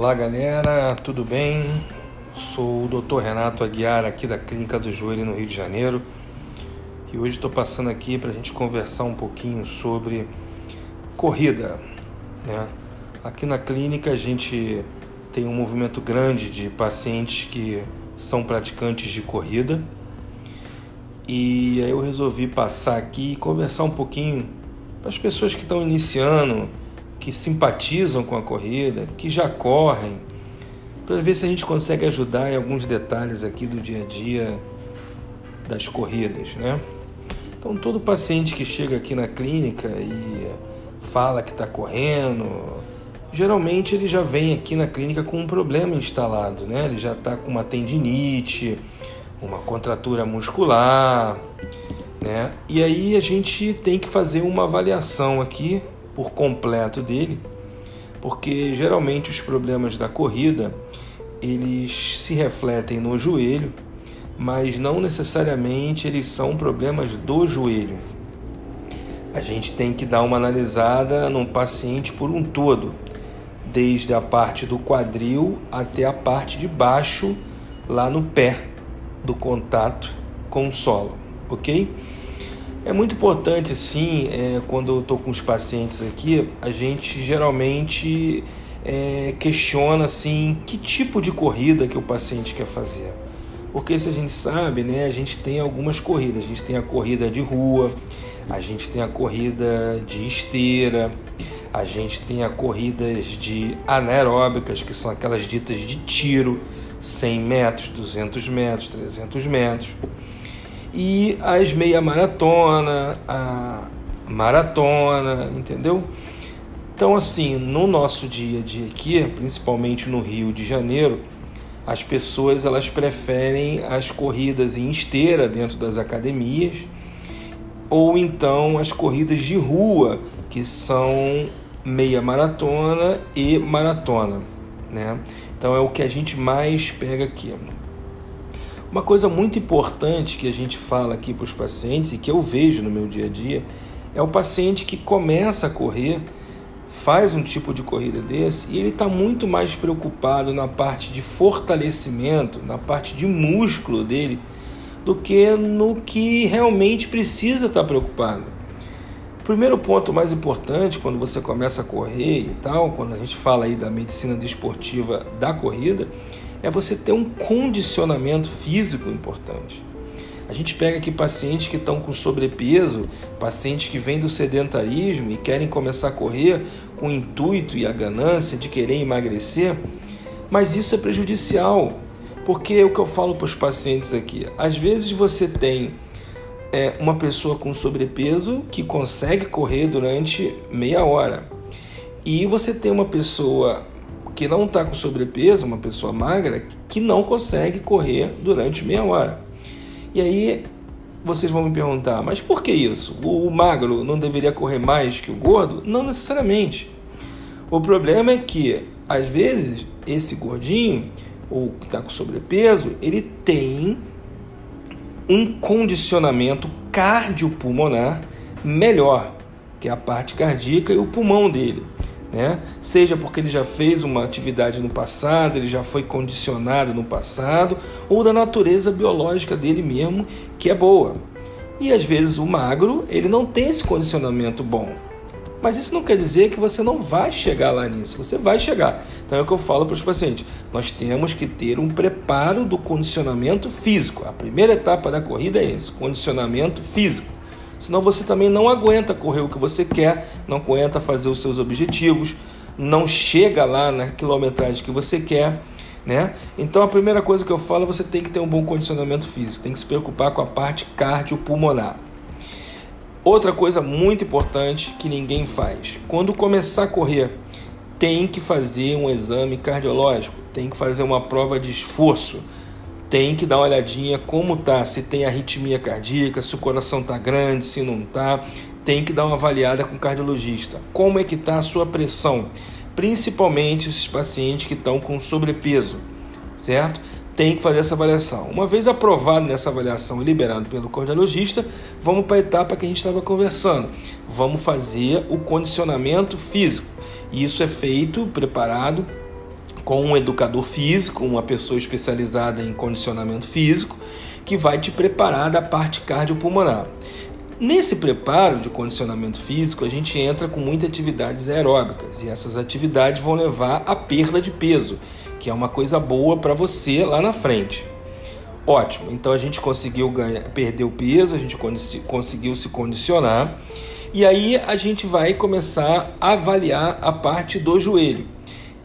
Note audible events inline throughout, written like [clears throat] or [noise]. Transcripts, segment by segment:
Olá galera, tudo bem? Sou o Dr. Renato Aguiar aqui da Clínica do Joelho no Rio de Janeiro e hoje estou passando aqui para a gente conversar um pouquinho sobre corrida. Né? Aqui na clínica a gente tem um movimento grande de pacientes que são praticantes de corrida e aí eu resolvi passar aqui e conversar um pouquinho para as pessoas que estão iniciando que simpatizam com a corrida, que já correm, para ver se a gente consegue ajudar em alguns detalhes aqui do dia a dia das corridas, né? Então, todo paciente que chega aqui na clínica e fala que está correndo, geralmente ele já vem aqui na clínica com um problema instalado, né? Ele já está com uma tendinite, uma contratura muscular, né? E aí a gente tem que fazer uma avaliação aqui por completo dele, porque geralmente os problemas da corrida eles se refletem no joelho, mas não necessariamente eles são problemas do joelho. A gente tem que dar uma analisada num paciente por um todo, desde a parte do quadril até a parte de baixo, lá no pé do contato com o solo, ok? É muito importante, sim, é, quando eu estou com os pacientes aqui, a gente geralmente é, questiona assim que tipo de corrida que o paciente quer fazer. Porque se a gente sabe, né, a gente tem algumas corridas. A gente tem a corrida de rua, a gente tem a corrida de esteira, a gente tem a corridas de anaeróbicas, que são aquelas ditas de tiro, 100 metros, 200 metros, 300 metros e as meia maratona, a maratona, entendeu? Então, assim, no nosso dia a dia aqui, principalmente no Rio de Janeiro, as pessoas elas preferem as corridas em esteira dentro das academias ou então as corridas de rua, que são meia maratona e maratona, né? Então é o que a gente mais pega aqui. Uma coisa muito importante que a gente fala aqui para os pacientes e que eu vejo no meu dia a dia é o paciente que começa a correr, faz um tipo de corrida desse e ele está muito mais preocupado na parte de fortalecimento, na parte de músculo dele, do que no que realmente precisa estar tá preocupado. O primeiro ponto mais importante quando você começa a correr e tal, quando a gente fala aí da medicina desportiva da corrida, é você ter um condicionamento físico importante. A gente pega aqui pacientes que estão com sobrepeso, pacientes que vêm do sedentarismo e querem começar a correr com o intuito e a ganância de querer emagrecer, mas isso é prejudicial, porque é o que eu falo para os pacientes aqui. Às vezes você tem é, uma pessoa com sobrepeso que consegue correr durante meia hora, e você tem uma pessoa que não está com sobrepeso, uma pessoa magra, que não consegue correr durante meia hora. E aí vocês vão me perguntar, mas por que isso? O magro não deveria correr mais que o gordo? Não necessariamente. O problema é que, às vezes, esse gordinho, ou que está com sobrepeso, ele tem um condicionamento cardiopulmonar melhor, que é a parte cardíaca e o pulmão dele né? Seja porque ele já fez uma atividade no passado, ele já foi condicionado no passado, ou da natureza biológica dele mesmo, que é boa. E às vezes o magro, ele não tem esse condicionamento bom. Mas isso não quer dizer que você não vai chegar lá nisso. Você vai chegar. Então é o que eu falo para os pacientes. Nós temos que ter um preparo do condicionamento físico. A primeira etapa da corrida é esse, condicionamento físico. Senão você também não aguenta correr o que você quer, não aguenta fazer os seus objetivos, não chega lá na quilometragem que você quer. Né? Então a primeira coisa que eu falo é você tem que ter um bom condicionamento físico, tem que se preocupar com a parte cardiopulmonar. Outra coisa muito importante que ninguém faz: quando começar a correr, tem que fazer um exame cardiológico, tem que fazer uma prova de esforço tem que dar uma olhadinha como tá, se tem arritmia cardíaca, se o coração tá grande, se não tá, tem que dar uma avaliada com o cardiologista. Como é que tá a sua pressão? Principalmente os pacientes que estão com sobrepeso, certo? Tem que fazer essa avaliação. Uma vez aprovado nessa avaliação e liberado pelo cardiologista, vamos para a etapa que a gente estava conversando. Vamos fazer o condicionamento físico. Isso é feito, preparado com um educador físico, uma pessoa especializada em condicionamento físico, que vai te preparar da parte cardiopulmonar. Nesse preparo de condicionamento físico, a gente entra com muitas atividades aeróbicas e essas atividades vão levar à perda de peso, que é uma coisa boa para você lá na frente. Ótimo, então a gente conseguiu ganhar, perder o peso, a gente conseguiu se condicionar e aí a gente vai começar a avaliar a parte do joelho.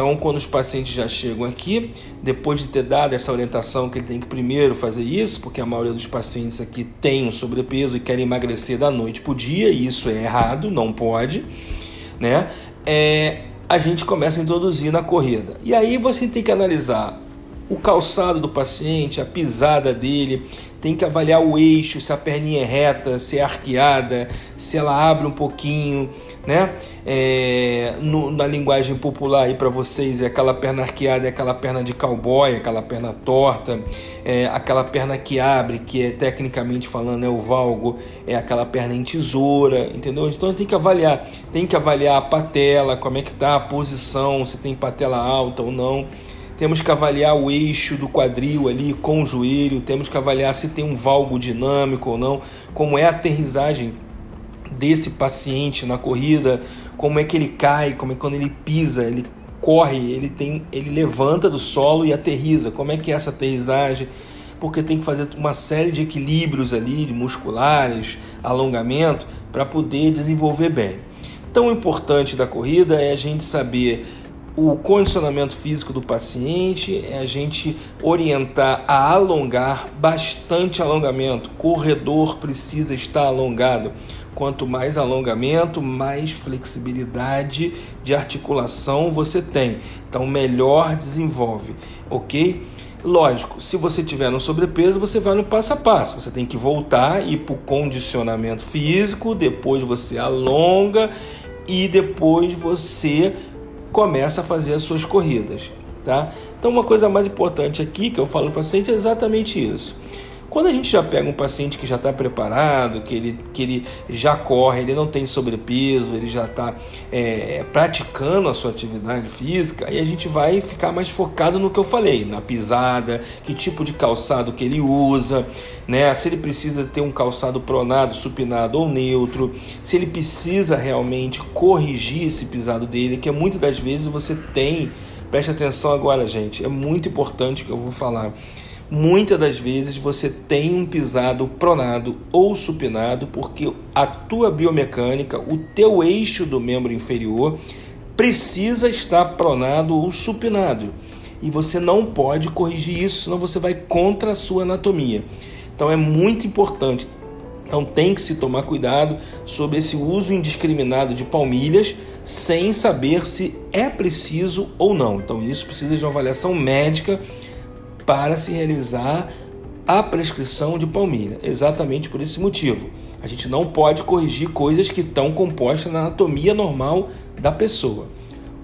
Então, quando os pacientes já chegam aqui, depois de ter dado essa orientação que ele tem que primeiro fazer isso, porque a maioria dos pacientes aqui tem um sobrepeso e querem emagrecer da noite para o dia, e isso é errado, não pode, né? É, a gente começa a introduzir na corrida. E aí você tem que analisar o calçado do paciente, a pisada dele, tem que avaliar o eixo, se a perninha é reta, se é arqueada, se ela abre um pouquinho, né? É, no, na linguagem popular aí para vocês é aquela perna arqueada, é aquela perna de cowboy, aquela perna torta, é aquela perna que abre, que é tecnicamente falando é o valgo, é aquela perna em tesoura, entendeu? Então tem que avaliar, tem que avaliar a patela, como é que tá a posição, se tem patela alta ou não temos que avaliar o eixo do quadril ali com o joelho, temos que avaliar se tem um valgo dinâmico ou não, como é a aterrissagem desse paciente na corrida, como é que ele cai, como é quando ele pisa, ele corre, ele tem, ele levanta do solo e aterriza, como é que é essa aterrissagem? Porque tem que fazer uma série de equilíbrios ali, de musculares, alongamento, para poder desenvolver bem. Tão importante da corrida é a gente saber o condicionamento físico do paciente, é a gente orientar a alongar bastante alongamento. Corredor precisa estar alongado. Quanto mais alongamento, mais flexibilidade de articulação você tem. Então, melhor desenvolve, ok? Lógico, se você tiver no sobrepeso, você vai no passo a passo. Você tem que voltar e ir para o condicionamento físico, depois você alonga e depois você começa a fazer as suas corridas, tá? Então uma coisa mais importante aqui que eu falo para o paciente é exatamente isso. Quando a gente já pega um paciente que já está preparado, que ele, que ele já corre, ele não tem sobrepeso, ele já está é, praticando a sua atividade física, aí a gente vai ficar mais focado no que eu falei, na pisada, que tipo de calçado que ele usa, né? Se ele precisa ter um calçado pronado, supinado ou neutro, se ele precisa realmente corrigir esse pisado dele, que muitas das vezes você tem. Preste atenção agora, gente, é muito importante que eu vou falar muitas das vezes você tem um pisado pronado ou supinado porque a tua biomecânica, o teu eixo do membro inferior precisa estar pronado ou supinado. E você não pode corrigir isso, senão você vai contra a sua anatomia. Então é muito importante. Então tem que se tomar cuidado sobre esse uso indiscriminado de palmilhas sem saber se é preciso ou não. Então isso precisa de uma avaliação médica para se realizar a prescrição de palmilha, exatamente por esse motivo. A gente não pode corrigir coisas que estão compostas na anatomia normal da pessoa.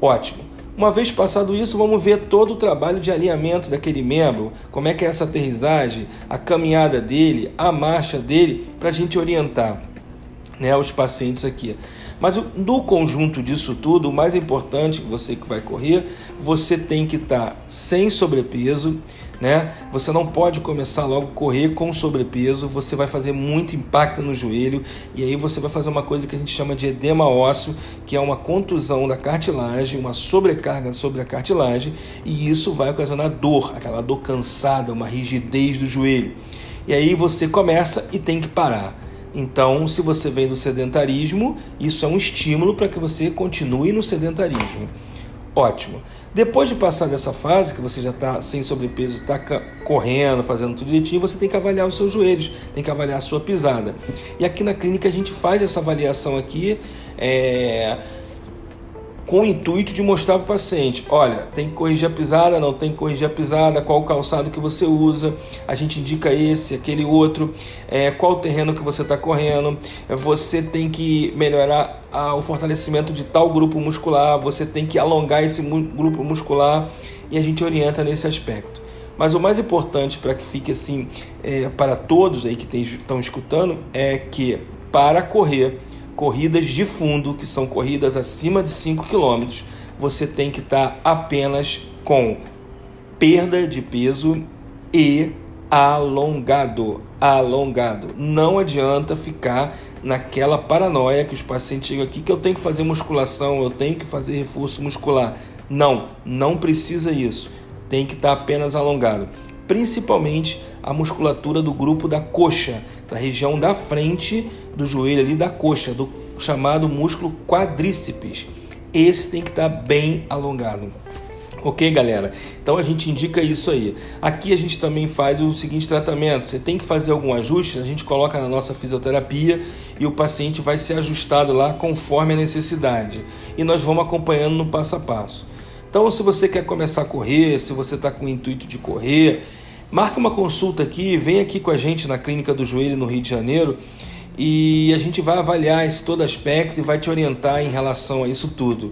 Ótimo. Uma vez passado isso, vamos ver todo o trabalho de alinhamento daquele membro, como é que é essa aterrissagem, a caminhada dele, a marcha dele, para a gente orientar né, os pacientes aqui. Mas no conjunto disso tudo, o mais importante, você que vai correr, você tem que estar tá sem sobrepeso, né? Você não pode começar logo a correr com sobrepeso, você vai fazer muito impacto no joelho e aí você vai fazer uma coisa que a gente chama de edema ósseo, que é uma contusão da cartilagem, uma sobrecarga sobre a cartilagem, e isso vai ocasionar dor, aquela dor cansada, uma rigidez do joelho. E aí você começa e tem que parar. Então, se você vem do sedentarismo, isso é um estímulo para que você continue no sedentarismo. Ótimo. Depois de passar dessa fase, que você já está sem sobrepeso, está correndo, fazendo tudo direitinho, você tem que avaliar os seus joelhos, tem que avaliar a sua pisada. E aqui na clínica a gente faz essa avaliação aqui. É com o intuito de mostrar para o paciente: olha, tem que corrigir a pisada, não tem que corrigir a pisada, qual o calçado que você usa, a gente indica esse, aquele outro, é, qual o terreno que você está correndo, você tem que melhorar a, o fortalecimento de tal grupo muscular, você tem que alongar esse mu grupo muscular e a gente orienta nesse aspecto. Mas o mais importante para que fique assim é, para todos aí que estão escutando é que para correr corridas de fundo, que são corridas acima de 5 km, você tem que estar tá apenas com perda de peso e alongado, alongado. Não adianta ficar naquela paranoia que os pacientes chegam aqui que eu tenho que fazer musculação, eu tenho que fazer reforço muscular. Não, não precisa isso. Tem que estar apenas alongado. Principalmente a musculatura do grupo da coxa, da região da frente do joelho ali da coxa, do chamado músculo quadríceps. Esse tem que estar bem alongado. Ok, galera? Então a gente indica isso aí. Aqui a gente também faz o seguinte tratamento: você tem que fazer algum ajuste, a gente coloca na nossa fisioterapia e o paciente vai ser ajustado lá conforme a necessidade. E nós vamos acompanhando no passo a passo. Então, se você quer começar a correr, se você está com o intuito de correr, marca uma consulta aqui, vem aqui com a gente na Clínica do Joelho no Rio de Janeiro e a gente vai avaliar esse todo aspecto e vai te orientar em relação a isso tudo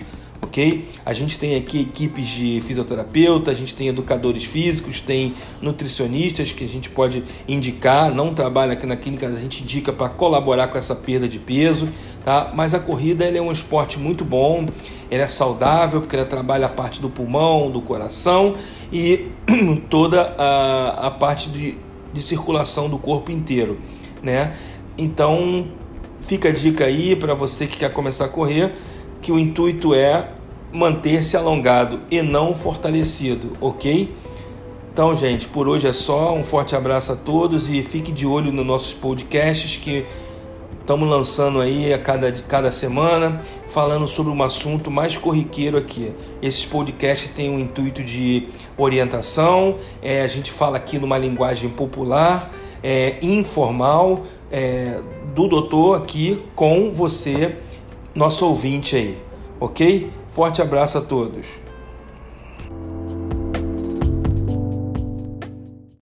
ok? A gente tem aqui equipes de fisioterapeuta, a gente tem educadores físicos, tem nutricionistas que a gente pode indicar, não trabalha aqui na clínica, a gente indica para colaborar com essa perda de peso, tá? Mas a corrida é um esporte muito bom, ele é saudável porque ele trabalha a parte do pulmão, do coração e [clears throat] toda a, a parte de, de circulação do corpo inteiro, né? Então fica a dica aí para você que quer começar a correr, que o intuito é manter-se alongado e não fortalecido, ok? Então, gente, por hoje é só. Um forte abraço a todos e fique de olho nos nossos podcasts que estamos lançando aí a cada, cada semana, falando sobre um assunto mais corriqueiro aqui. Esses podcasts têm um intuito de orientação, é, a gente fala aqui numa linguagem popular, é, informal, é, do doutor aqui com você, nosso ouvinte aí, ok? Forte abraço a todos.